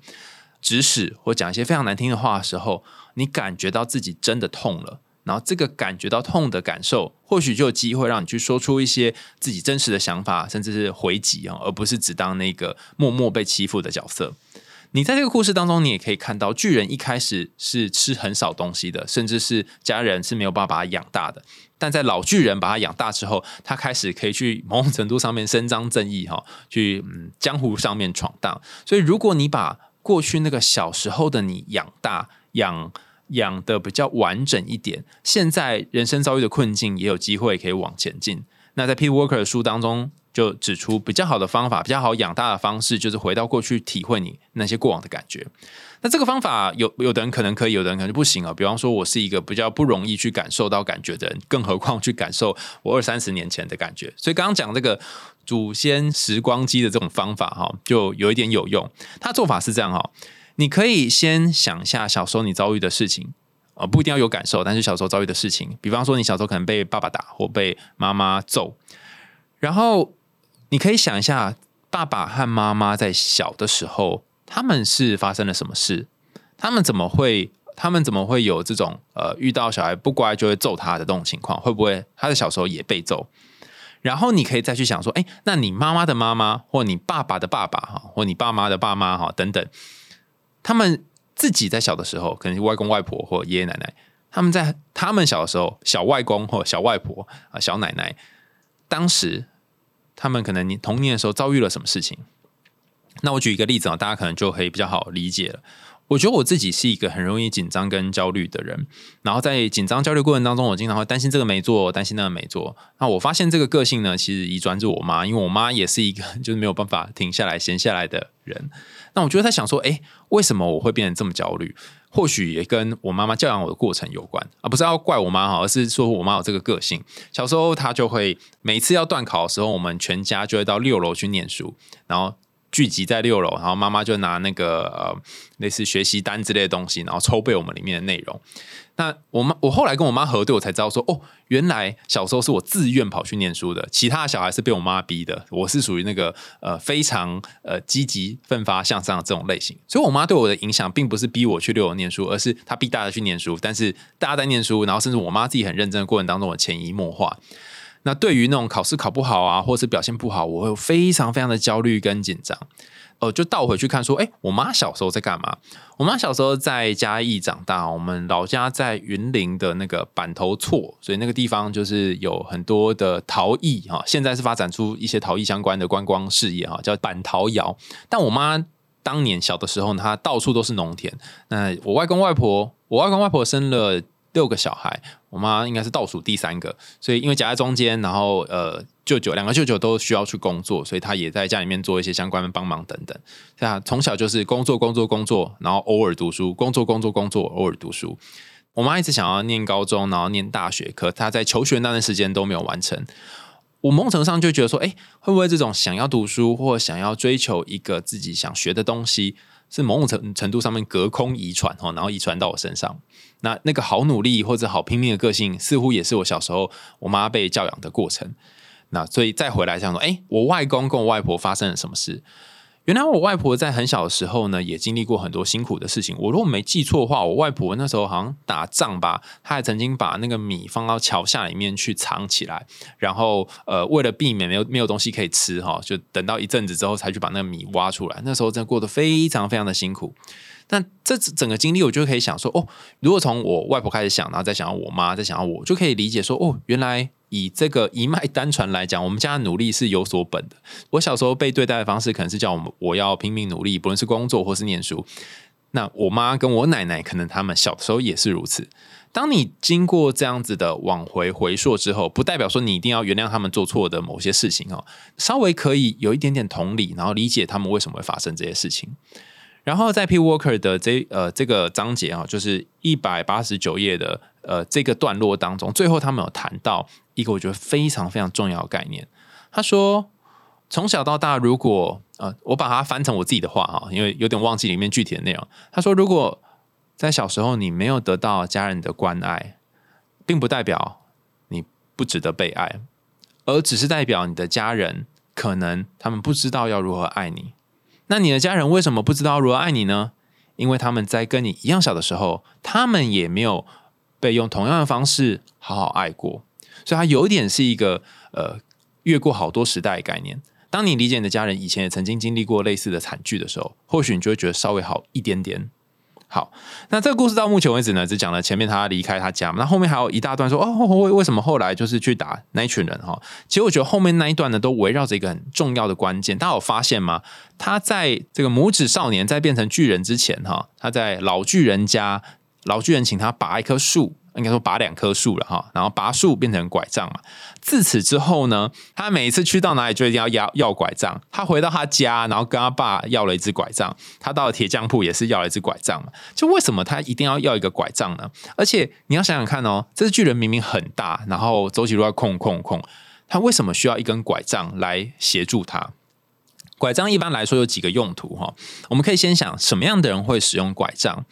指使或讲一些非常难听的话的时候，你感觉到自己真的痛了，然后这个感觉到痛的感受，或许就有机会让你去说出一些自己真实的想法，甚至是回击啊，而不是只当那个默默被欺负的角色。你在这个故事当中，你也可以看到巨人一开始是吃很少东西的，甚至是家人是没有办法把他养大的。但在老巨人把他养大之后，他开始可以去某种程度上面伸张正义，哈，去嗯江湖上面闯荡。所以，如果你把过去那个小时候的你养大、养养的比较完整一点，现在人生遭遇的困境也有机会可以往前进。那在 P. Walker 的书当中。就指出比较好的方法，比较好养大的方式，就是回到过去体会你那些过往的感觉。那这个方法有有的人可能可以，有的人可能不行啊。比方说，我是一个比较不容易去感受到感觉的人，更何况去感受我二三十年前的感觉。所以刚刚讲这个祖先时光机的这种方法哈，就有一点有用。他做法是这样哈，你可以先想一下小时候你遭遇的事情啊，不一定要有感受，但是小时候遭遇的事情，比方说你小时候可能被爸爸打或被妈妈揍，然后。你可以想一下，爸爸和妈妈在小的时候，他们是发生了什么事？他们怎么会？他们怎么会有这种呃，遇到小孩不乖就会揍他的这种情况？会不会他的小时候也被揍？然后你可以再去想说，哎，那你妈妈的妈妈，或你爸爸的爸爸哈，或你爸妈的爸妈哈，等等，他们自己在小的时候，可能外公外婆或爷爷奶奶，他们在他们小的时候，小外公或小外婆啊，小奶奶，当时他们可能你童年的时候遭遇了什么事情？那我举一个例子啊，大家可能就可以比较好理解了。我觉得我自己是一个很容易紧张跟焦虑的人，然后在紧张焦虑过程当中，我经常会担心这个没做，担心那个没做。那我发现这个个性呢，其实遗传自我妈，因为我妈也是一个就是没有办法停下来、闲下来的人。那我觉得在想说，哎，为什么我会变得这么焦虑？或许也跟我妈妈教养我的过程有关，啊不是要怪我妈哈，而是说我妈有这个个性。小时候她就会每次要断考的时候，我们全家就会到六楼去念书，然后。聚集在六楼，然后妈妈就拿那个呃类似学习单之类的东西，然后抽背我们里面的内容。那我妈我后来跟我妈核对，我才知道说哦，原来小时候是我自愿跑去念书的，其他的小孩是被我妈逼的。我是属于那个呃非常呃积极奋发向上的这种类型，所以我妈对我的影响并不是逼我去六楼念书，而是她逼大家去念书。但是大家在念书，然后甚至我妈自己很认真的过程当中，我潜移默化。那对于那种考试考不好啊，或是表现不好，我会非常非常的焦虑跟紧张。呃，就倒回去看说，哎，我妈小时候在干嘛？我妈小时候在嘉义长大，我们老家在云林的那个板头厝，所以那个地方就是有很多的陶艺哈。现在是发展出一些陶艺相关的观光事业哈，叫板陶窑。但我妈当年小的时候，她到处都是农田。那我外公外婆，我外公外婆生了。六个小孩，我妈应该是倒数第三个，所以因为夹在中间，然后呃，舅舅两个舅舅都需要去工作，所以她也在家里面做一些相关的帮忙等等。这样从小就是工作工作工作，然后偶尔读书，工作工作工作，偶尔读书。我妈一直想要念高中，然后念大学，可她在求学那段时间都没有完成。我某种程度上就觉得说，哎，会不会这种想要读书或想要追求一个自己想学的东西？是某种程程度上面隔空遗传哈，然后遗传到我身上。那那个好努力或者好拼命的个性，似乎也是我小时候我妈被教养的过程。那所以再回来想说，哎，我外公跟我外婆发生了什么事？原来我外婆在很小的时候呢，也经历过很多辛苦的事情。我如果没记错的话，我外婆那时候好像打仗吧，她还曾经把那个米放到桥下里面去藏起来，然后呃，为了避免没有没有东西可以吃哈，就等到一阵子之后才去把那个米挖出来。那时候真的过得非常非常的辛苦。那这整个经历，我就可以想说，哦，如果从我外婆开始想，然后再想到我妈，再想到我，就可以理解说，哦，原来。以这个一脉单传来讲，我们家的努力是有所本的。我小时候被对待的方式，可能是叫我们我要拼命努力，不论是工作或是念书。那我妈跟我奶奶，可能他们小的时候也是如此。当你经过这样子的往回回溯之后，不代表说你一定要原谅他们做错的某些事情哦，稍微可以有一点点同理，然后理解他们为什么会发生这些事情。然后在 P Walker 的这呃这个章节啊，就是一百八十九页的呃这个段落当中，最后他们有谈到一个我觉得非常非常重要的概念。他说，从小到大，如果呃我把它翻成我自己的话哈，因为有点忘记里面具体的内容。他说，如果在小时候你没有得到家人的关爱，并不代表你不值得被爱，而只是代表你的家人可能他们不知道要如何爱你。那你的家人为什么不知道如何爱你呢？因为他们在跟你一样小的时候，他们也没有被用同样的方式好好爱过，所以它有点是一个呃越过好多时代的概念。当你理解你的家人以前也曾经经历过类似的惨剧的时候，或许你就会觉得稍微好一点点。好，那这个故事到目前为止呢，只讲了前面他离开他家，那后面还有一大段说哦，为为什么后来就是去打那一群人哈？其实我觉得后面那一段呢，都围绕着一个很重要的关键，大家有发现吗？他在这个拇指少年在变成巨人之前哈，他在老巨人家，老巨人请他拔一棵树。应该说拔两棵树了哈，然后拔树变成拐杖嘛。自此之后呢，他每一次去到哪里就一定要要要拐杖。他回到他家，然后跟他爸要了一支拐杖。他到了铁匠铺也是要了一支拐杖嘛。就为什么他一定要要一个拐杖呢？而且你要想想看哦，这只巨人明明很大，然后走起路要空空空，他为什么需要一根拐杖来协助他？拐杖一般来说有几个用途哈。我们可以先想什么样的人会使用拐杖？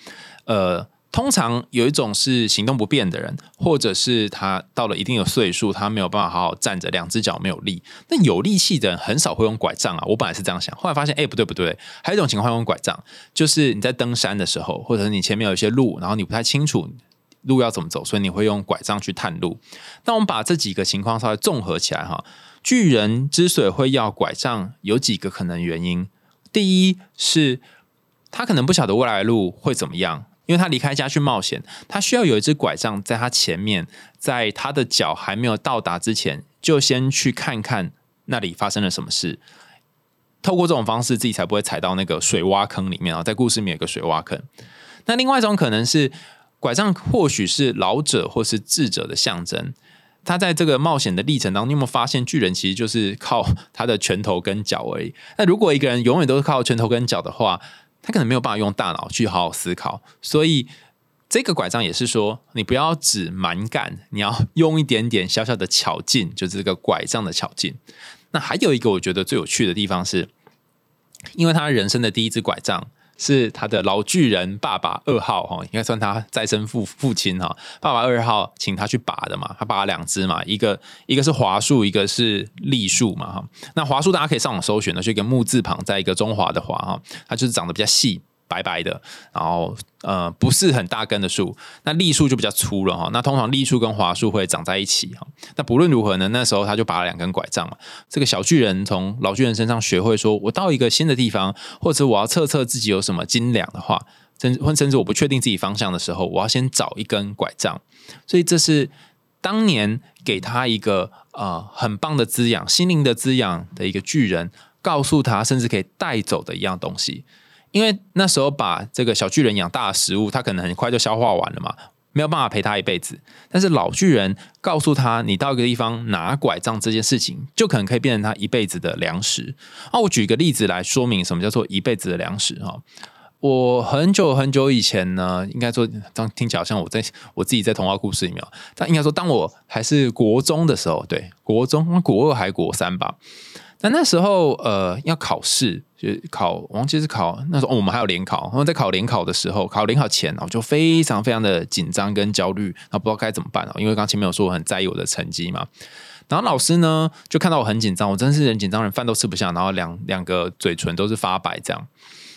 呃。通常有一种是行动不便的人，或者是他到了一定的岁数，他没有办法好好站着，两只脚没有力。那有力气的人很少会用拐杖啊。我本来是这样想，后来发现，哎，不对不对，还有一种情况用拐杖，就是你在登山的时候，或者是你前面有一些路，然后你不太清楚路要怎么走，所以你会用拐杖去探路。那我们把这几个情况稍微综合起来哈，巨人之所以会要拐杖，有几个可能原因。第一是他可能不晓得未来路会怎么样，因为他离开家去冒险，他需要有一只拐杖在他前面，在他的脚还没有到达之前，就先去看看那里发生了什么事。透过这种方式，自己才不会踩到那个水洼坑里面啊！在故事里面有个水洼坑。那另外一种可能是，拐杖或许是老者或是智者的象征。他在这个冒险的历程当中，你有没有发现巨人其实就是靠他的拳头跟脚而已？那如果一个人永远都是靠拳头跟脚的话，他可能没有办法用大脑去好好思考。所以这个拐杖也是说，你不要只蛮干，你要 用一点点小小的巧劲，就是这个拐杖的巧劲。那还有一个我觉得最有趣的地方是，因为他人生的第一只拐杖是他的老巨人爸爸二号哈，应该算他再生父父亲哈。爸爸二号请他去拔的嘛，他拔了两只嘛，一个一个是华树，一个是栗树嘛哈。那华树大家可以上网搜寻的，就一个木字旁，在一个中华的华哈，它就是长得比较细。白白的，然后呃不是很大根的树，那栗树就比较粗了哈。那通常栗树跟华树会长在一起哈。那不论如何呢，那时候他就拔了两根拐杖嘛。这个小巨人从老巨人身上学会说，我到一个新的地方，或者我要测测自己有什么斤两的话，甚或甚至我不确定自己方向的时候，我要先找一根拐杖。所以这是当年给他一个呃很棒的滋养，心灵的滋养的一个巨人，告诉他甚至可以带走的一样东西。因为那时候把这个小巨人养大的食物，他可能很快就消化完了嘛，没有办法陪他一辈子。但是老巨人告诉他，你到一个地方拿拐杖这件事情，就可能可以变成他一辈子的粮食。那我举个例子来说明什么叫做一辈子的粮食哈。我很久很久以前呢，应该说，当听起来像我在我自己在童话故事里面，但应该说，当我还是国中的时候，对，国中，国二还国三吧。那那时候，呃，要考试，就考，我忘记是考那时候，我们还有联考。然后在考联考的时候，考联考前，我就非常非常的紧张跟焦虑，然后不知道该怎么办哦。因为刚前面有说我很在意我的成绩嘛。然后老师呢，就看到我很紧张，我真是人紧张，人饭都吃不下，然后两两个嘴唇都是发白这样。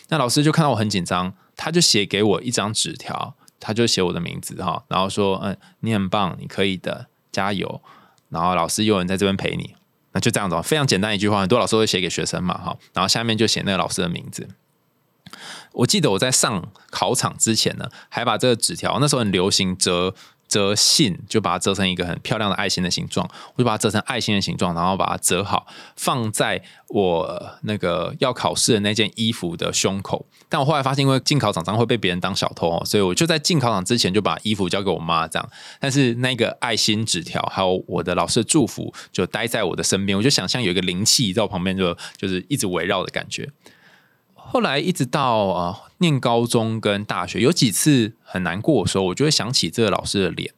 那老师就看到我很紧张，他就写给我一张纸条，他就写我的名字哈，然后说，嗯，你很棒，你可以的，加油。然后老师有人在这边陪你。那就这样子，非常简单一句话，很多老师会写给学生嘛，哈，然后下面就写那个老师的名字。我记得我在上考场之前呢，还把这个纸条，那时候很流行折。折信就把它折成一个很漂亮的爱心的形状，我就把它折成爱心的形状，然后把它折好，放在我那个要考试的那件衣服的胸口。但我后来发现，因为进考场常会被别人当小偷哦，所以我就在进考场之前就把衣服交给我妈这样。但是那个爱心纸条还有我的老师的祝福就待在我的身边，我就想象有一个灵气在我旁边，就就是一直围绕的感觉。后来一直到啊念高中跟大学，有几次很难过的时候，我就会想起这个老师的脸。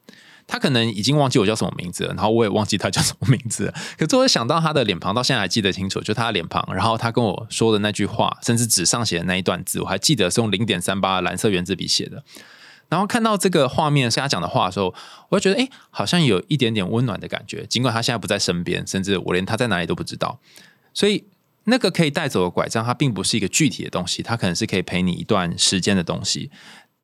他可能已经忘记我叫什么名字了，然后我也忘记他叫什么名字。可是我想到他的脸庞，到现在还记得清楚，就他的脸庞。然后他跟我说的那句话，甚至纸上写的那一段字，我还记得是用零点三八蓝色圆珠笔写的。然后看到这个画面是他讲的话的时候，我就觉得哎，好像有一点点温暖的感觉。尽管他现在不在身边，甚至我连他在哪里都不知道，所以。那个可以带走的拐杖，它并不是一个具体的东西，它可能是可以陪你一段时间的东西。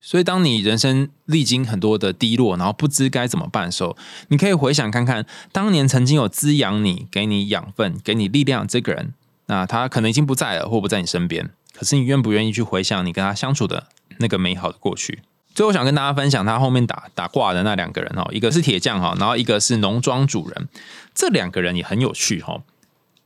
所以，当你人生历经很多的低落，然后不知该怎么办的时候，你可以回想看看，当年曾经有滋养你、给你养分、给你力量这个人，那他可能已经不在了，或不在你身边。可是，你愿不愿意去回想你跟他相处的那个美好的过去？最后，想跟大家分享他后面打打挂的那两个人哦，一个是铁匠哈，然后一个是农庄主人。这两个人也很有趣哈。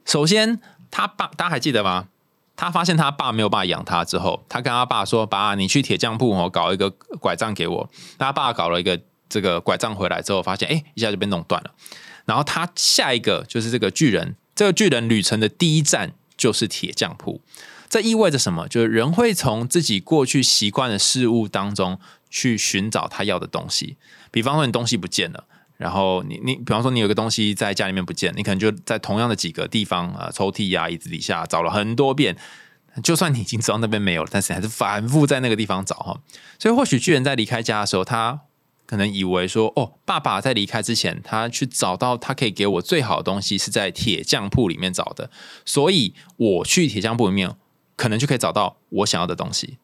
首先。他爸，大家还记得吗？他发现他爸没有办法养他之后，他跟他爸说：“爸，你去铁匠铺哦，搞一个拐杖给我。”他爸搞了一个这个拐杖回来之后，发现哎，一下就被弄断了。然后他下一个就是这个巨人，这个巨人旅程的第一站就是铁匠铺。这意味着什么？就是人会从自己过去习惯的事物当中去寻找他要的东西。比方说，你东西不见了。然后你你比方说你有个东西在家里面不见，你可能就在同样的几个地方啊抽屉呀椅子底下找了很多遍，就算你已经知道那边没有了，但是还是反复在那个地方找哈。所以或许巨人在离开家的时候，他可能以为说哦，爸爸在离开之前，他去找到他可以给我最好的东西是在铁匠铺里面找的，所以我去铁匠铺里面可能就可以找到我想要的东西。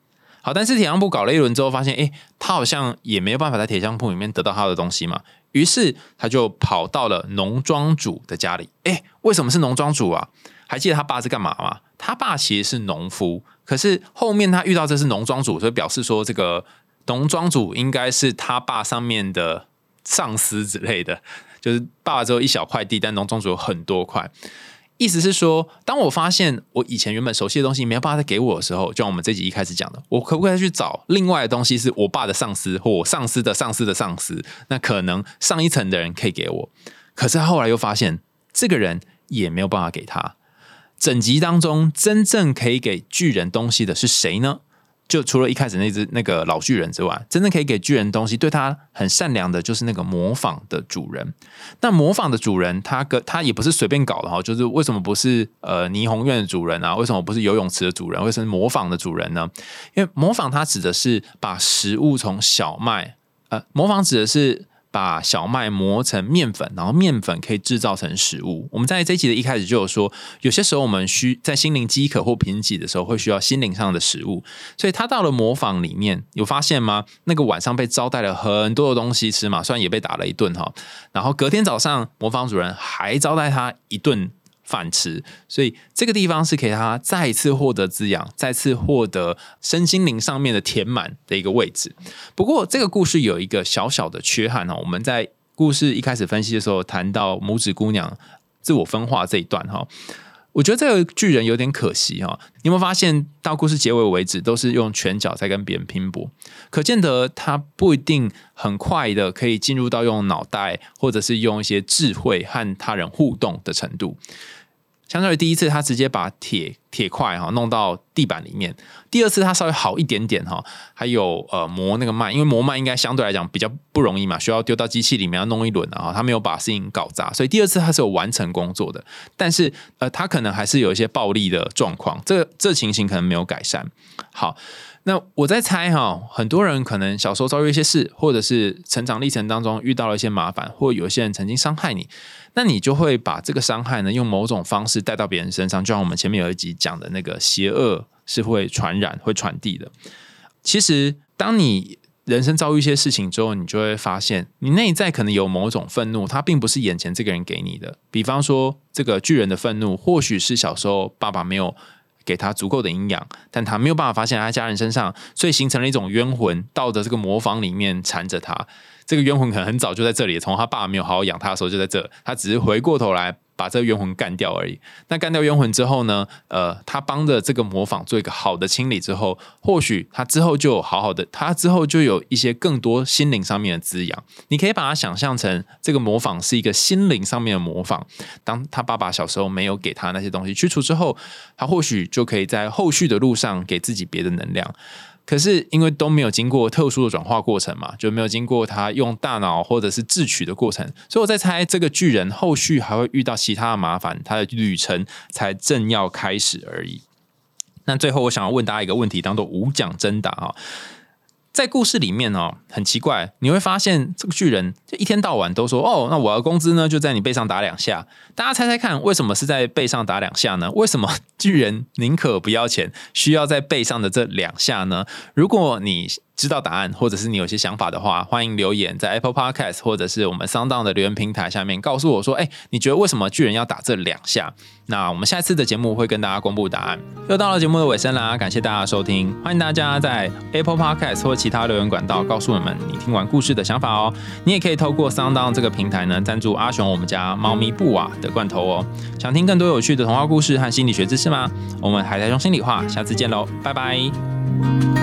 好，但是铁匠铺搞了一轮之后，发现哎，他好像也没有办法在铁匠铺里面得到他的东西嘛，于是他就跑到了农庄主的家里。哎，为什么是农庄主啊？还记得他爸是干嘛吗？他爸其实是农夫，可是后面他遇到这是农庄主，所以表示说这个农庄主应该是他爸上面的上司之类的。就是爸爸只有一小块地，但农庄主有很多块。意思是说，当我发现我以前原本熟悉的东西没有办法再给我的时候，就像我们这集一开始讲的，我可不可以去找另外的东西，是我爸的上司或我上司的上司的上司？那可能上一层的人可以给我，可是他后来又发现这个人也没有办法给他。整集当中真正可以给巨人东西的是谁呢？就除了一开始那只那个老巨人之外，真正可以给巨人东西、对他很善良的，就是那个模仿的主人。那模仿的主人，他跟他也不是随便搞的哈，就是为什么不是呃霓虹院的主人啊？为什么不是游泳池的主人？为什么模仿的主人呢？因为模仿他指的是把食物从小麦，呃，模仿指的是。把小麦磨成面粉，然后面粉可以制造成食物。我们在这一集的一开始就有说，有些时候我们需在心灵饥渴或贫瘠的时候，会需要心灵上的食物。所以他到了磨坊里面，有发现吗？那个晚上被招待了很多的东西吃嘛，虽然也被打了一顿哈。然后隔天早上，磨坊主人还招待他一顿。饭吃，所以这个地方是给他再次获得滋养，再次获得身心灵上面的填满的一个位置。不过，这个故事有一个小小的缺憾哦。我们在故事一开始分析的时候，谈到拇指姑娘自我分化这一段哈，我觉得这个巨人有点可惜哈。你有没有发现到故事结尾为止，都是用拳脚在跟别人拼搏，可见得他不一定很快的可以进入到用脑袋，或者是用一些智慧和他人互动的程度。相当于第一次，他直接把铁铁块哈弄到地板里面。第二次他稍微好一点点哈，还有呃磨那个麦，因为磨麦应该相对来讲比较不容易嘛，需要丢到机器里面要弄一轮啊。他没有把事情搞砸，所以第二次他是有完成工作的。但是呃，他可能还是有一些暴力的状况，这这情形可能没有改善。好。那我在猜哈，很多人可能小时候遭遇一些事，或者是成长历程当中遇到了一些麻烦，或有些人曾经伤害你，那你就会把这个伤害呢，用某种方式带到别人身上，就像我们前面有一集讲的那个邪恶是会传染、会传递的。其实，当你人生遭遇一些事情之后，你就会发现，你内在可能有某种愤怒，它并不是眼前这个人给你的。比方说，这个巨人的愤怒，或许是小时候爸爸没有。给他足够的营养，但他没有办法发现他家人身上，所以形成了一种冤魂，到的这个魔方里面缠着他。这个冤魂可能很早就在这里，从他爸爸没有好好养他的时候就在这，他只是回过头来。把这个冤魂干掉而已。那干掉冤魂之后呢？呃，他帮着这个模仿做一个好的清理之后，或许他之后就好好的，他之后就有一些更多心灵上面的滋养。你可以把它想象成这个模仿是一个心灵上面的模仿。当他爸爸小时候没有给他那些东西去除之后，他或许就可以在后续的路上给自己别的能量。可是因为都没有经过特殊的转化过程嘛，就没有经过他用大脑或者是智取的过程，所以我在猜这个巨人后续还会遇到其他的麻烦，他的旅程才正要开始而已。那最后我想要问大家一个问题，当做无奖征答啊。在故事里面哦，很奇怪，你会发现这个巨人就一天到晚都说：“哦，那我的工资呢，就在你背上打两下。”大家猜猜看，为什么是在背上打两下呢？为什么巨人宁可不要钱，需要在背上的这两下呢？如果你知道答案，或者是你有些想法的话，欢迎留言在 Apple Podcast 或者是我们 Sound 的留言平台下面告诉我说：“哎，你觉得为什么巨人要打这两下？”那我们下次的节目会跟大家公布答案。又到了节目的尾声啦，感谢大家收听，欢迎大家在 Apple Podcast 或其他留言管道告诉我们你听完故事的想法哦。你也可以透过 Sound 这个平台呢赞助阿雄我们家猫咪布瓦的罐头哦。想听更多有趣的童话故事和心理学知识吗？我们海苔熊心里话，下次见喽，拜拜。